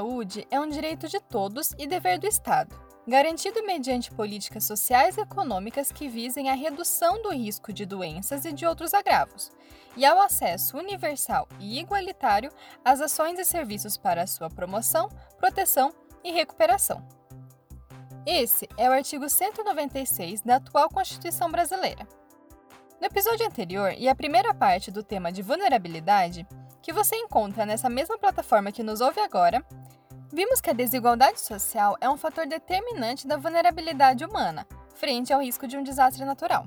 saúde é um direito de todos e dever do Estado, garantido mediante políticas sociais e econômicas que visem a redução do risco de doenças e de outros agravos, e ao acesso universal e igualitário às ações e serviços para sua promoção, proteção e recuperação. Esse é o artigo 196 da atual Constituição Brasileira. No episódio anterior e a primeira parte do tema de vulnerabilidade, que você encontra nessa mesma plataforma que nos ouve agora, vimos que a desigualdade social é um fator determinante da vulnerabilidade humana frente ao risco de um desastre natural.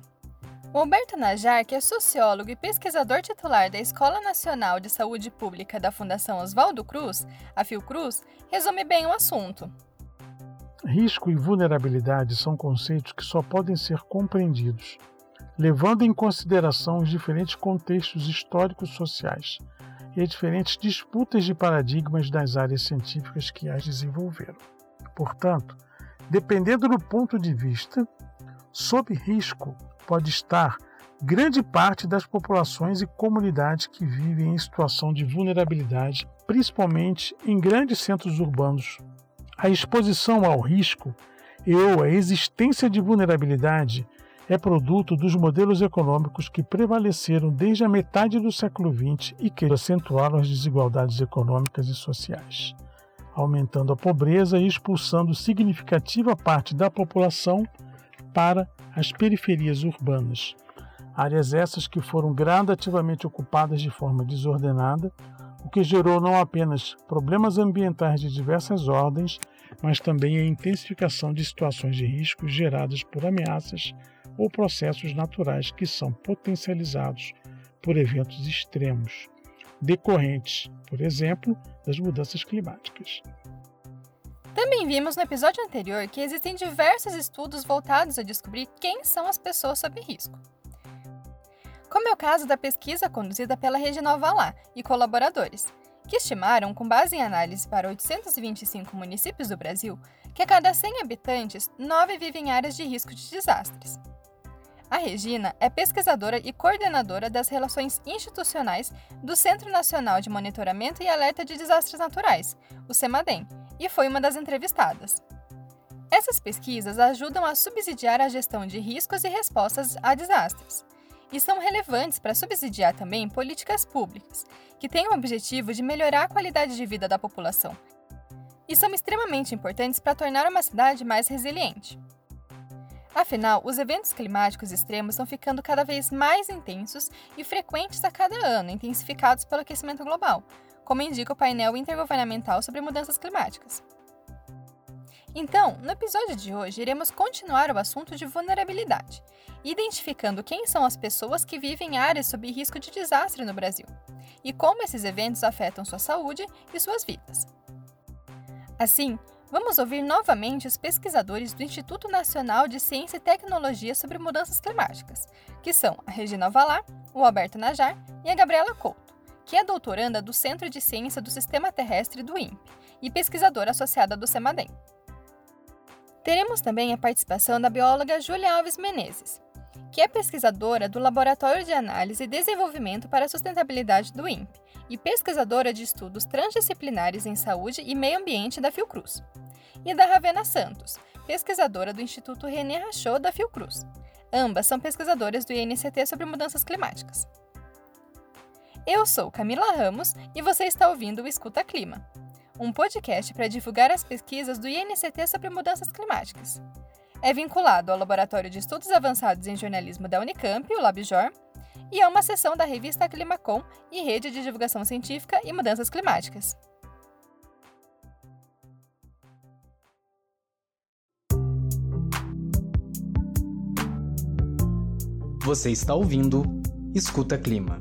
O Alberto Najar, que é sociólogo e pesquisador titular da Escola Nacional de Saúde Pública da Fundação Oswaldo Cruz, a Fiocruz, resume bem o assunto. Risco e vulnerabilidade são conceitos que só podem ser compreendidos levando em consideração os diferentes contextos históricos sociais e as diferentes disputas de paradigmas das áreas científicas que as desenvolveram. Portanto, dependendo do ponto de vista, sob risco pode estar grande parte das populações e comunidades que vivem em situação de vulnerabilidade, principalmente em grandes centros urbanos a exposição ao risco e ou a existência de vulnerabilidade é produto dos modelos econômicos que prevaleceram desde a metade do século XX e que acentuaram as desigualdades econômicas e sociais, aumentando a pobreza e expulsando significativa parte da população para as periferias urbanas. Áreas essas que foram gradativamente ocupadas de forma desordenada, o que gerou não apenas problemas ambientais de diversas ordens, mas também a intensificação de situações de risco geradas por ameaças ou processos naturais que são potencializados por eventos extremos, decorrentes, por exemplo, das mudanças climáticas. Também vimos no episódio anterior que existem diversos estudos voltados a descobrir quem são as pessoas sob risco. Como é o caso da pesquisa conduzida pela Rede Nova Lá e colaboradores, que estimaram, com base em análise para 825 municípios do Brasil, que a cada 100 habitantes, 9 vivem em áreas de risco de desastres. A Regina é pesquisadora e coordenadora das relações institucionais do Centro Nacional de Monitoramento e Alerta de Desastres Naturais, o CEMADEM, e foi uma das entrevistadas. Essas pesquisas ajudam a subsidiar a gestão de riscos e respostas a desastres, e são relevantes para subsidiar também políticas públicas, que têm o objetivo de melhorar a qualidade de vida da população, e são extremamente importantes para tornar uma cidade mais resiliente. Afinal, os eventos climáticos extremos estão ficando cada vez mais intensos e frequentes a cada ano, intensificados pelo aquecimento global, como indica o painel intergovernamental sobre mudanças climáticas. Então, no episódio de hoje, iremos continuar o assunto de vulnerabilidade, identificando quem são as pessoas que vivem em áreas sob risco de desastre no Brasil e como esses eventos afetam sua saúde e suas vidas. Assim, Vamos ouvir novamente os pesquisadores do Instituto Nacional de Ciência e Tecnologia sobre Mudanças Climáticas, que são a Regina Valar, o Alberto Najar e a Gabriela Couto, que é doutoranda do Centro de Ciência do Sistema Terrestre do INPE e pesquisadora associada do CEMADEM. Teremos também a participação da bióloga Júlia Alves Menezes, que é pesquisadora do Laboratório de Análise e Desenvolvimento para a Sustentabilidade do INPE e pesquisadora de estudos transdisciplinares em saúde e meio ambiente da Fiocruz e da Ravena Santos, pesquisadora do Instituto René Rachot da Fiocruz. Ambas são pesquisadoras do INCT sobre mudanças climáticas. Eu sou Camila Ramos e você está ouvindo o Escuta Clima, um podcast para divulgar as pesquisas do INCT sobre mudanças climáticas. É vinculado ao Laboratório de Estudos Avançados em Jornalismo da Unicamp, o LabJOR, e é uma seção da revista Climacom e Rede de Divulgação Científica e Mudanças Climáticas. Você está ouvindo Escuta Clima.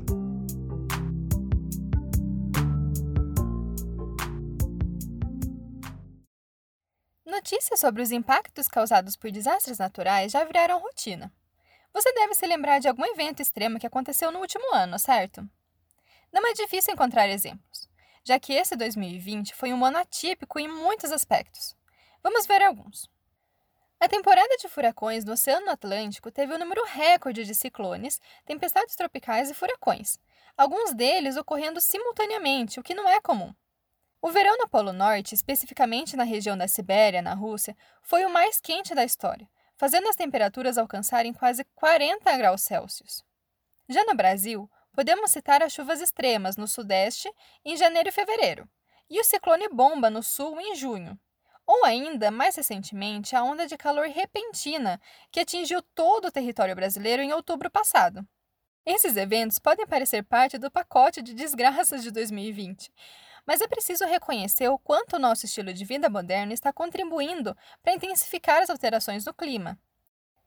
Notícias sobre os impactos causados por desastres naturais já viraram rotina. Você deve se lembrar de algum evento extremo que aconteceu no último ano, certo? Não é difícil encontrar exemplos, já que esse 2020 foi um ano atípico em muitos aspectos. Vamos ver alguns. A temporada de furacões no Oceano Atlântico teve um número recorde de ciclones, tempestades tropicais e furacões, alguns deles ocorrendo simultaneamente, o que não é comum. O verão no Polo Norte, especificamente na região da Sibéria, na Rússia, foi o mais quente da história, fazendo as temperaturas alcançarem quase 40 graus Celsius. Já no Brasil, podemos citar as chuvas extremas no Sudeste em janeiro e fevereiro, e o ciclone bomba no Sul em junho, ou ainda, mais recentemente, a onda de calor repentina que atingiu todo o território brasileiro em outubro passado. Esses eventos podem parecer parte do pacote de desgraças de 2020, mas é preciso reconhecer o quanto o nosso estilo de vida moderno está contribuindo para intensificar as alterações do clima.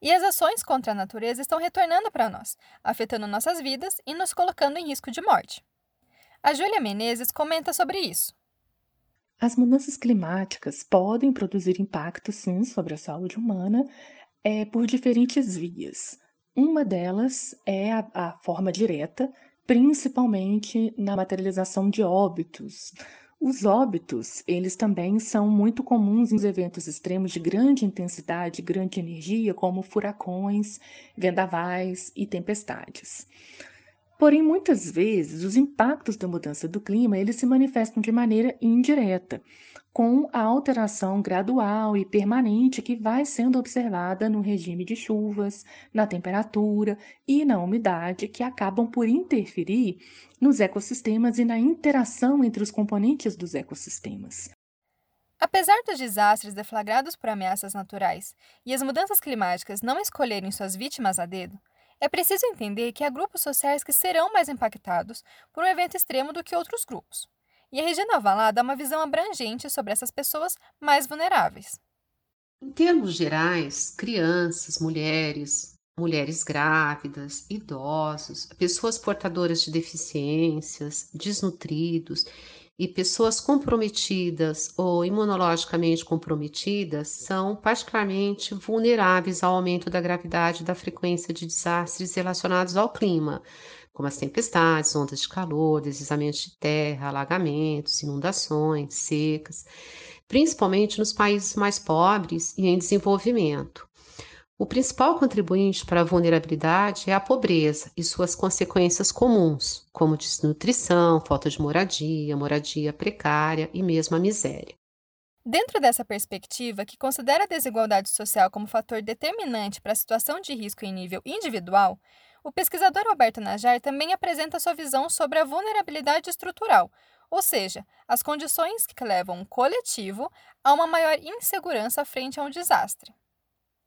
E as ações contra a natureza estão retornando para nós, afetando nossas vidas e nos colocando em risco de morte. A Júlia Menezes comenta sobre isso. As mudanças climáticas podem produzir impacto, sim, sobre a saúde humana é, por diferentes vias. Uma delas é a, a forma direta, principalmente na materialização de óbitos. Os óbitos, eles também são muito comuns em eventos extremos de grande intensidade, grande energia, como furacões, vendavais e tempestades. Porém, muitas vezes, os impactos da mudança do clima eles se manifestam de maneira indireta, com a alteração gradual e permanente que vai sendo observada no regime de chuvas, na temperatura e na umidade, que acabam por interferir nos ecossistemas e na interação entre os componentes dos ecossistemas. Apesar dos desastres deflagrados por ameaças naturais e as mudanças climáticas não escolherem suas vítimas a dedo, é preciso entender que há grupos sociais que serão mais impactados por um evento extremo do que outros grupos. E a Regina Valá dá uma visão abrangente sobre essas pessoas mais vulneráveis. Em termos gerais, crianças, mulheres, mulheres grávidas, idosos, pessoas portadoras de deficiências, desnutridos e pessoas comprometidas ou imunologicamente comprometidas são particularmente vulneráveis ao aumento da gravidade da frequência de desastres relacionados ao clima, como as tempestades, ondas de calor, deslizamentos de terra, alagamentos, inundações, secas, principalmente nos países mais pobres e em desenvolvimento. O principal contribuinte para a vulnerabilidade é a pobreza e suas consequências comuns, como desnutrição, falta de moradia, moradia precária e mesmo a miséria. Dentro dessa perspectiva, que considera a desigualdade social como fator determinante para a situação de risco em nível individual, o pesquisador Alberto Najar também apresenta sua visão sobre a vulnerabilidade estrutural, ou seja, as condições que levam o coletivo a uma maior insegurança frente a um desastre.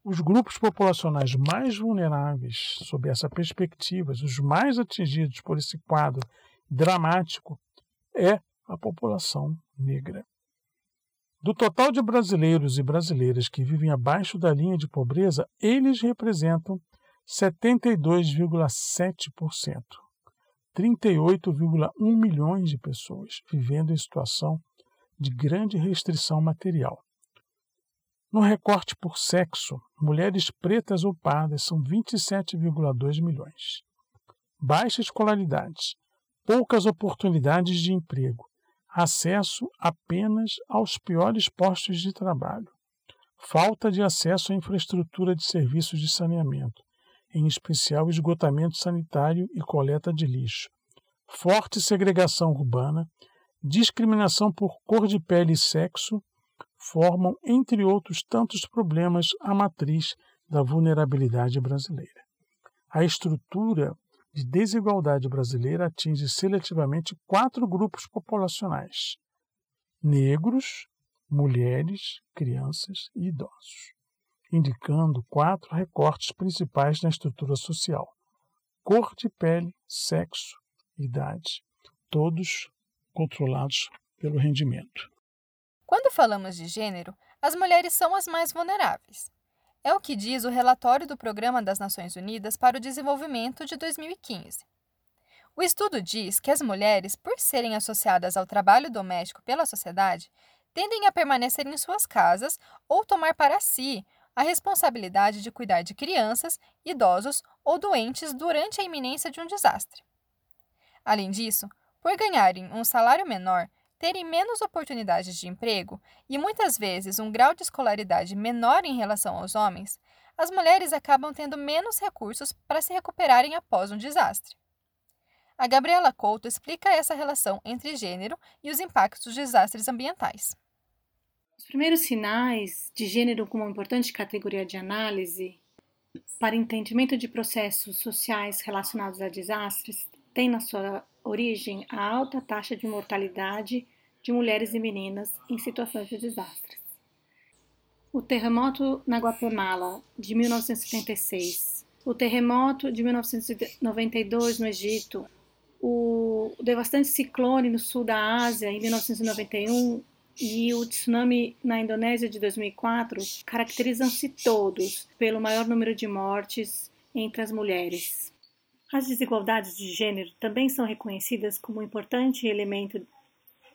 Os grupos populacionais mais vulneráveis, sob essa perspectiva, os mais atingidos por esse quadro dramático, é a população negra. Do total de brasileiros e brasileiras que vivem abaixo da linha de pobreza, eles representam 72,7%, 38,1 milhões de pessoas vivendo em situação de grande restrição material. No recorte por sexo, mulheres pretas ou pardas são 27,2 milhões. Baixa escolaridade, poucas oportunidades de emprego, acesso apenas aos piores postos de trabalho, falta de acesso à infraestrutura de serviços de saneamento, em especial esgotamento sanitário e coleta de lixo, forte segregação urbana, discriminação por cor de pele e sexo formam, entre outros tantos problemas, a matriz da vulnerabilidade brasileira. A estrutura de desigualdade brasileira atinge seletivamente quatro grupos populacionais: negros, mulheres, crianças e idosos, indicando quatro recortes principais na estrutura social: cor de pele, sexo, idade, todos controlados pelo rendimento. Quando falamos de gênero, as mulheres são as mais vulneráveis. É o que diz o relatório do Programa das Nações Unidas para o Desenvolvimento de 2015. O estudo diz que as mulheres, por serem associadas ao trabalho doméstico pela sociedade, tendem a permanecer em suas casas ou tomar para si a responsabilidade de cuidar de crianças, idosos ou doentes durante a iminência de um desastre. Além disso, por ganharem um salário menor, terem menos oportunidades de emprego e muitas vezes um grau de escolaridade menor em relação aos homens, as mulheres acabam tendo menos recursos para se recuperarem após um desastre. A Gabriela Couto explica essa relação entre gênero e os impactos dos desastres ambientais. Os primeiros sinais de gênero como uma importante categoria de análise para entendimento de processos sociais relacionados a desastres têm na sua origem a alta taxa de mortalidade de mulheres e meninas em situações de desastres. O terremoto na Guatemala de 1976, o terremoto de 1992 no Egito, o devastante ciclone no sul da Ásia em 1991 e o tsunami na Indonésia de 2004 caracterizam-se todos pelo maior número de mortes entre as mulheres. As desigualdades de gênero também são reconhecidas como importante elemento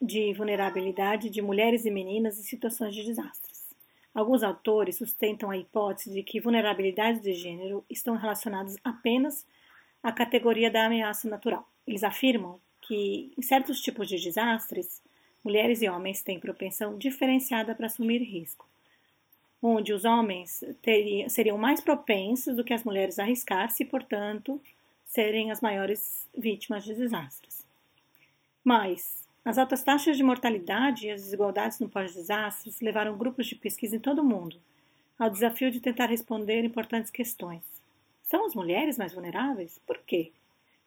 de vulnerabilidade de mulheres e meninas em situações de desastres. Alguns autores sustentam a hipótese de que vulnerabilidades de gênero estão relacionadas apenas à categoria da ameaça natural. Eles afirmam que, em certos tipos de desastres, mulheres e homens têm propensão diferenciada para assumir risco, onde os homens teriam, seriam mais propensos do que as mulheres a arriscar-se portanto, serem as maiores vítimas de desastres. Mas as altas taxas de mortalidade e as desigualdades no pós-desastres levaram grupos de pesquisa em todo o mundo ao desafio de tentar responder importantes questões. São as mulheres mais vulneráveis? Por quê?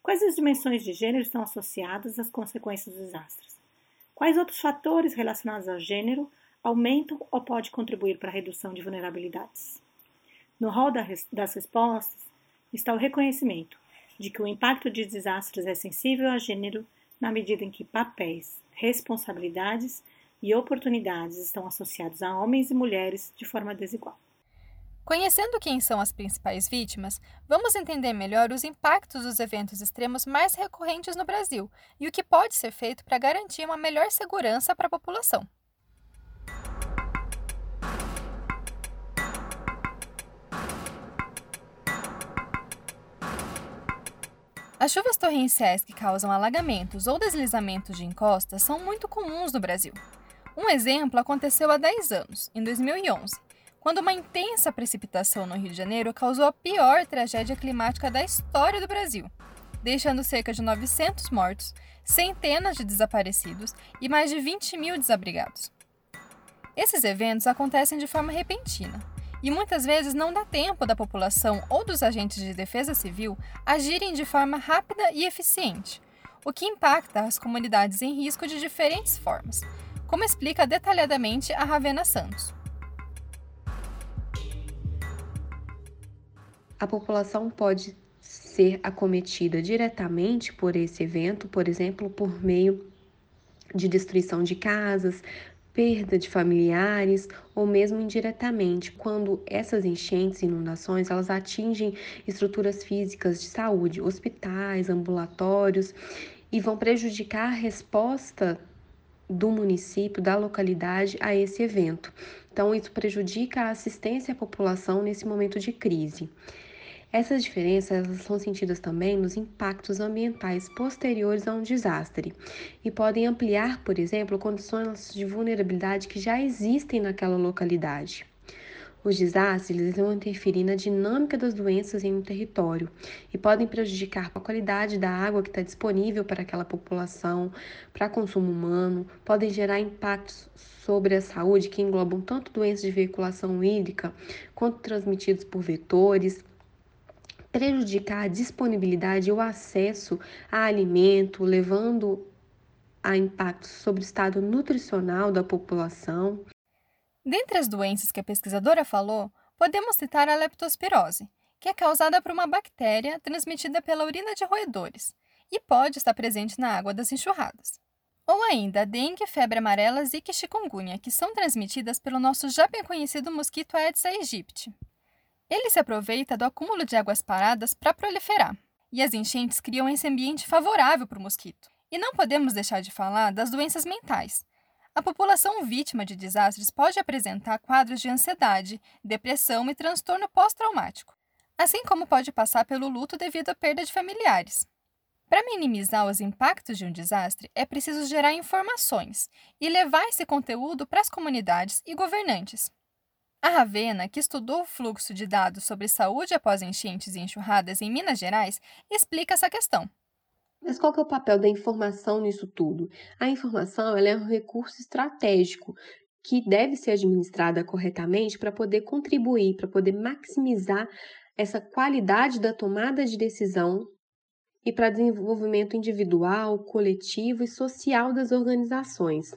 Quais as dimensões de gênero estão associadas às consequências dos desastres? Quais outros fatores relacionados ao gênero aumentam ou podem contribuir para a redução de vulnerabilidades? No rol das respostas está o reconhecimento de que o impacto de desastres é sensível a gênero na medida em que papéis, responsabilidades e oportunidades estão associados a homens e mulheres de forma desigual. Conhecendo quem são as principais vítimas, vamos entender melhor os impactos dos eventos extremos mais recorrentes no Brasil e o que pode ser feito para garantir uma melhor segurança para a população. As chuvas torrenciais que causam alagamentos ou deslizamentos de encostas são muito comuns no Brasil. Um exemplo aconteceu há 10 anos, em 2011, quando uma intensa precipitação no Rio de Janeiro causou a pior tragédia climática da história do Brasil, deixando cerca de 900 mortos, centenas de desaparecidos e mais de 20 mil desabrigados. Esses eventos acontecem de forma repentina e muitas vezes não dá tempo da população ou dos agentes de defesa civil agirem de forma rápida e eficiente, o que impacta as comunidades em risco de diferentes formas, como explica detalhadamente a Ravena Santos. a população pode ser acometida diretamente por esse evento, por exemplo, por meio de destruição de casas, perda de familiares ou mesmo indiretamente, quando essas enchentes e inundações elas atingem estruturas físicas de saúde, hospitais, ambulatórios e vão prejudicar a resposta do município, da localidade a esse evento. Então, isso prejudica a assistência à população nesse momento de crise. Essas diferenças são sentidas também nos impactos ambientais posteriores a um desastre e podem ampliar, por exemplo, condições de vulnerabilidade que já existem naquela localidade. Os desastres vão interferir na dinâmica das doenças em um território e podem prejudicar a qualidade da água que está disponível para aquela população, para consumo humano, podem gerar impactos sobre a saúde que englobam tanto doenças de veiculação hídrica quanto transmitidos por vetores prejudicar a disponibilidade e o acesso a alimento, levando a impactos sobre o estado nutricional da população. Dentre as doenças que a pesquisadora falou, podemos citar a leptospirose, que é causada por uma bactéria transmitida pela urina de roedores e pode estar presente na água das enxurradas. Ou ainda a dengue, febre amarela, zika e chikungunya, que são transmitidas pelo nosso já bem conhecido mosquito Aedes aegypti. Ele se aproveita do acúmulo de águas paradas para proliferar, e as enchentes criam esse ambiente favorável para o mosquito. E não podemos deixar de falar das doenças mentais. A população vítima de desastres pode apresentar quadros de ansiedade, depressão e transtorno pós-traumático, assim como pode passar pelo luto devido à perda de familiares. Para minimizar os impactos de um desastre, é preciso gerar informações e levar esse conteúdo para as comunidades e governantes. A Ravena, que estudou o fluxo de dados sobre saúde após enchentes e enxurradas em Minas Gerais, explica essa questão. Mas qual que é o papel da informação nisso tudo? A informação ela é um recurso estratégico que deve ser administrada corretamente para poder contribuir, para poder maximizar essa qualidade da tomada de decisão e para desenvolvimento individual, coletivo e social das organizações.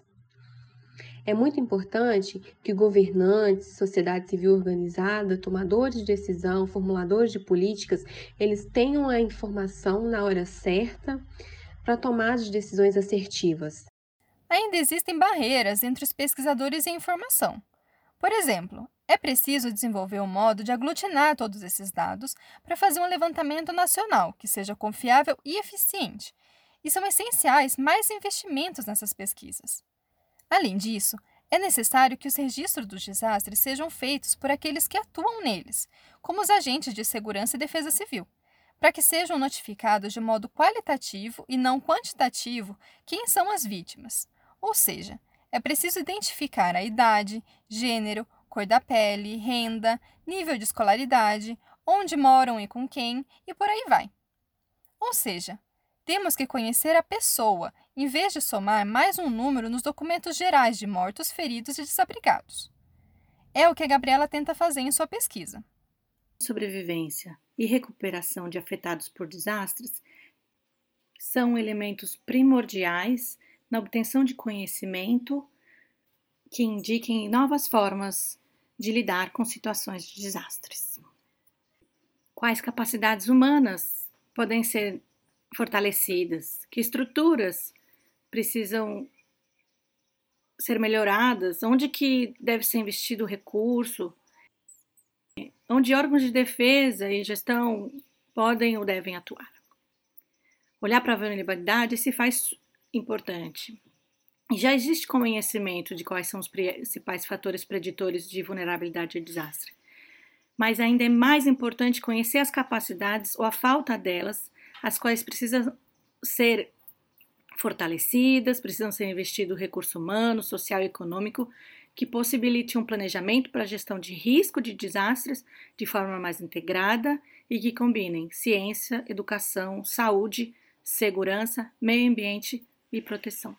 É muito importante que governantes, sociedade civil organizada, tomadores de decisão, formuladores de políticas, eles tenham a informação na hora certa para tomar as decisões assertivas. Ainda existem barreiras entre os pesquisadores e a informação. Por exemplo, é preciso desenvolver um modo de aglutinar todos esses dados para fazer um levantamento nacional que seja confiável e eficiente. E são essenciais mais investimentos nessas pesquisas. Além disso, é necessário que os registros dos desastres sejam feitos por aqueles que atuam neles, como os agentes de segurança e defesa civil, para que sejam notificados de modo qualitativo e não quantitativo quem são as vítimas. Ou seja, é preciso identificar a idade, gênero, cor da pele, renda, nível de escolaridade, onde moram e com quem, e por aí vai. Ou seja, temos que conhecer a pessoa, em vez de somar mais um número nos documentos gerais de mortos, feridos e desabrigados. É o que a Gabriela tenta fazer em sua pesquisa. Sobrevivência e recuperação de afetados por desastres são elementos primordiais na obtenção de conhecimento que indiquem novas formas de lidar com situações de desastres. Quais capacidades humanas podem ser fortalecidas? Que estruturas precisam ser melhoradas? Onde que deve ser investido o recurso? Onde órgãos de defesa e gestão podem ou devem atuar? Olhar para a vulnerabilidade se faz importante. Já existe conhecimento de quais são os principais fatores preditores de vulnerabilidade e desastre. Mas ainda é mais importante conhecer as capacidades ou a falta delas, as quais precisam ser fortalecidas, precisam ser investido recurso humano, social e econômico que possibilite um planejamento para a gestão de risco de desastres de forma mais integrada e que combinem ciência, educação, saúde, segurança, meio ambiente e proteção.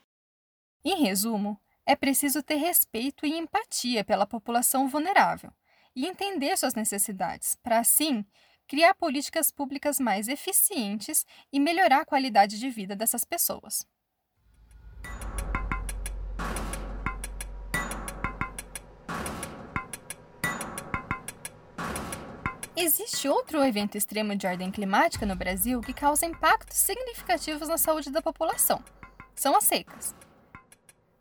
Em resumo, é preciso ter respeito e empatia pela população vulnerável e entender suas necessidades, para assim criar políticas públicas mais eficientes e melhorar a qualidade de vida dessas pessoas. Existe outro evento extremo de ordem climática no Brasil que causa impactos significativos na saúde da população. São as secas.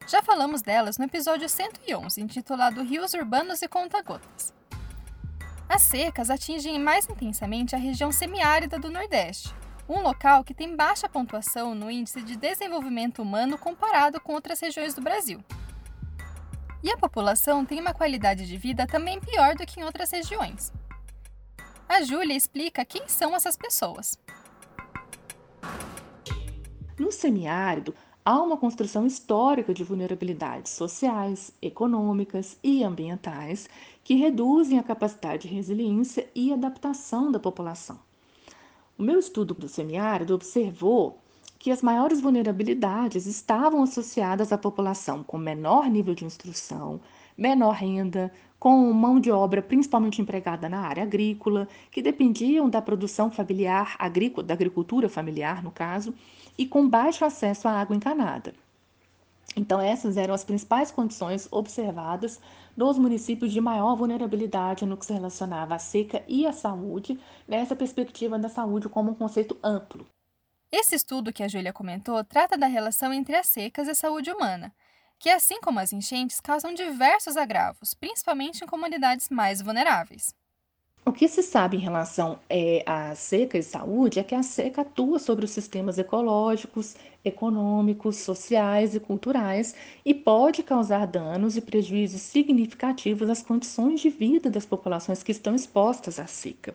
Já falamos delas no episódio 111, intitulado Rios Urbanos e Conta-Gotas. As secas atingem mais intensamente a região semiárida do Nordeste, um local que tem baixa pontuação no índice de desenvolvimento humano comparado com outras regiões do Brasil. E a população tem uma qualidade de vida também pior do que em outras regiões. A Júlia explica quem são essas pessoas. No semiárido, há uma construção histórica de vulnerabilidades sociais, econômicas e ambientais que reduzem a capacidade de resiliência e adaptação da população. O meu estudo do semiárido observou que as maiores vulnerabilidades estavam associadas à população com menor nível de instrução, menor renda, com mão de obra principalmente empregada na área agrícola, que dependiam da produção familiar, agrícola, da agricultura familiar, no caso, e com baixo acesso à água encanada. Então, essas eram as principais condições observadas nos municípios de maior vulnerabilidade no que se relacionava à seca e à saúde, nessa perspectiva da saúde como um conceito amplo. Esse estudo que a Júlia comentou trata da relação entre as secas e a saúde humana, que, assim como as enchentes, causam diversos agravos, principalmente em comunidades mais vulneráveis. O que se sabe em relação é, à seca e saúde é que a seca atua sobre os sistemas ecológicos, econômicos, sociais e culturais e pode causar danos e prejuízos significativos às condições de vida das populações que estão expostas à seca,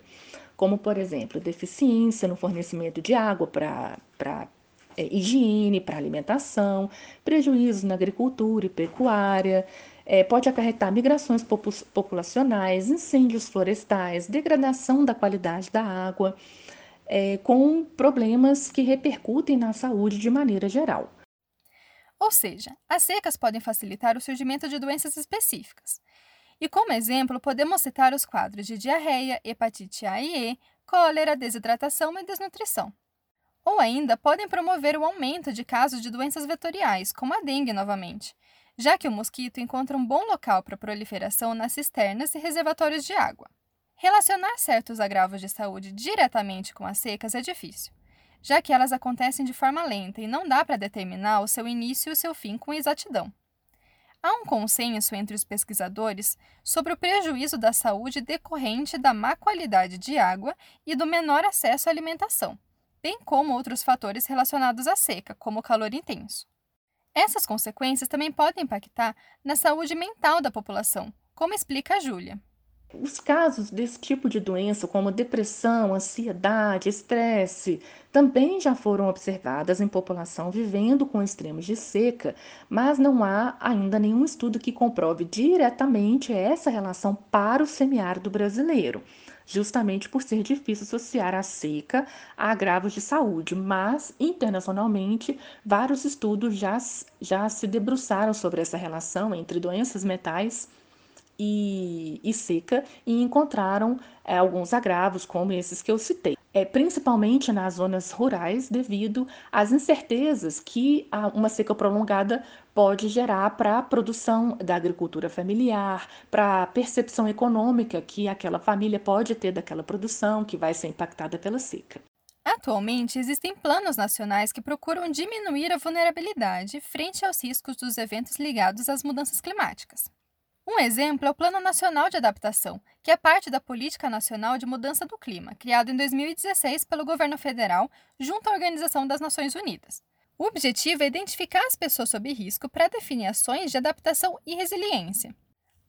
como, por exemplo, deficiência no fornecimento de água para é, higiene, para alimentação, prejuízos na agricultura e pecuária é, pode acarretar migrações populacionais, incêndios florestais, degradação da qualidade da água, é, com problemas que repercutem na saúde de maneira geral. Ou seja, as secas podem facilitar o surgimento de doenças específicas. E como exemplo, podemos citar os quadros de diarreia, hepatite A e E, cólera, desidratação e desnutrição. Ou ainda podem promover o aumento de casos de doenças vetoriais, como a dengue novamente, já que o mosquito encontra um bom local para proliferação nas cisternas e reservatórios de água. Relacionar certos agravos de saúde diretamente com as secas é difícil, já que elas acontecem de forma lenta e não dá para determinar o seu início e o seu fim com exatidão. Há um consenso entre os pesquisadores sobre o prejuízo da saúde decorrente da má qualidade de água e do menor acesso à alimentação, bem como outros fatores relacionados à seca, como o calor intenso. Essas consequências também podem impactar na saúde mental da população, como explica a Júlia. Os casos desse tipo de doença, como depressão, ansiedade, estresse, também já foram observadas em população vivendo com extremos de seca, mas não há ainda nenhum estudo que comprove diretamente essa relação para o semiárido brasileiro, justamente por ser difícil associar a seca a agravos de saúde. Mas, internacionalmente, vários estudos já, já se debruçaram sobre essa relação entre doenças mentais e, e seca e encontraram é, alguns agravos, como esses que eu citei. É, principalmente nas zonas rurais, devido às incertezas que uma seca prolongada pode gerar para a produção da agricultura familiar, para a percepção econômica que aquela família pode ter daquela produção que vai ser impactada pela seca. Atualmente, existem planos nacionais que procuram diminuir a vulnerabilidade frente aos riscos dos eventos ligados às mudanças climáticas. Um exemplo é o Plano Nacional de Adaptação, que é parte da Política Nacional de Mudança do Clima, criado em 2016 pelo governo federal junto à Organização das Nações Unidas. O objetivo é identificar as pessoas sob risco para definir ações de adaptação e resiliência.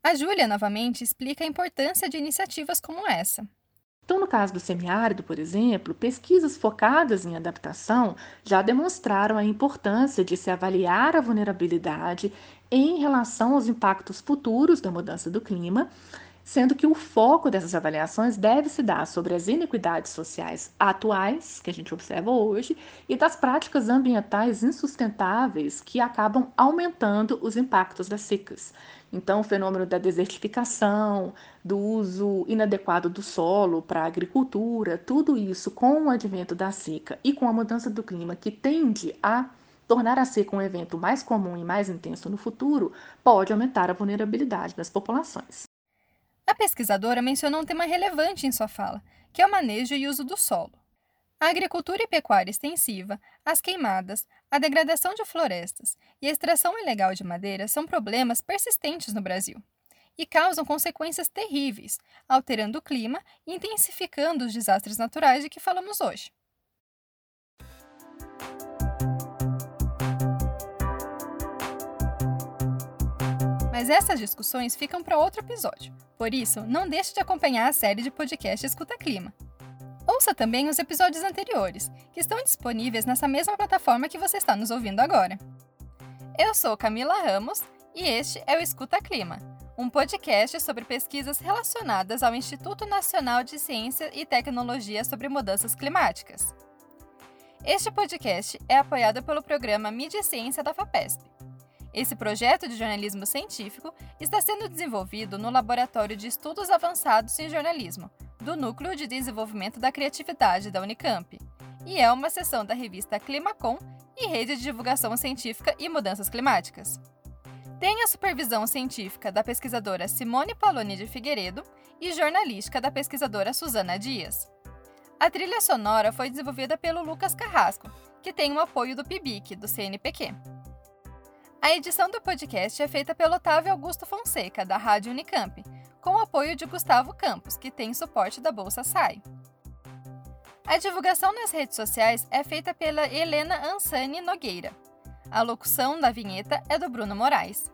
A Júlia, novamente, explica a importância de iniciativas como essa. Então, no caso do semiárido, por exemplo, pesquisas focadas em adaptação já demonstraram a importância de se avaliar a vulnerabilidade em relação aos impactos futuros da mudança do clima, sendo que o foco dessas avaliações deve se dar sobre as inequidades sociais atuais, que a gente observa hoje, e das práticas ambientais insustentáveis que acabam aumentando os impactos das secas. Então, o fenômeno da desertificação, do uso inadequado do solo para a agricultura, tudo isso com o advento da seca e com a mudança do clima que tende a tornar a seca um evento mais comum e mais intenso no futuro, pode aumentar a vulnerabilidade das populações. A pesquisadora mencionou um tema relevante em sua fala, que é o manejo e uso do solo. A agricultura e pecuária extensiva, as queimadas, a degradação de florestas e a extração ilegal de madeira são problemas persistentes no Brasil e causam consequências terríveis, alterando o clima e intensificando os desastres naturais de que falamos hoje. Mas essas discussões ficam para outro episódio. Por isso, não deixe de acompanhar a série de podcast Escuta Clima. Ouça também os episódios anteriores, que estão disponíveis nessa mesma plataforma que você está nos ouvindo agora. Eu sou Camila Ramos e este é o Escuta Clima, um podcast sobre pesquisas relacionadas ao Instituto Nacional de Ciência e Tecnologia sobre Mudanças Climáticas. Este podcast é apoiado pelo programa Mídia e Ciência da FAPESP. Esse projeto de jornalismo científico está sendo desenvolvido no Laboratório de Estudos Avançados em Jornalismo, do Núcleo de Desenvolvimento da Criatividade da Unicamp, e é uma seção da revista Climacom e Rede de Divulgação Científica e Mudanças Climáticas. Tem a supervisão científica da pesquisadora Simone Paloni de Figueiredo e jornalística da pesquisadora Suzana Dias. A trilha sonora foi desenvolvida pelo Lucas Carrasco, que tem o apoio do PIBIC, do CNPq. A edição do podcast é feita pelo Otávio Augusto Fonseca, da Rádio Unicamp, com o apoio de Gustavo Campos, que tem suporte da Bolsa SAI. A divulgação nas redes sociais é feita pela Helena Ansani Nogueira. A locução da vinheta é do Bruno Moraes.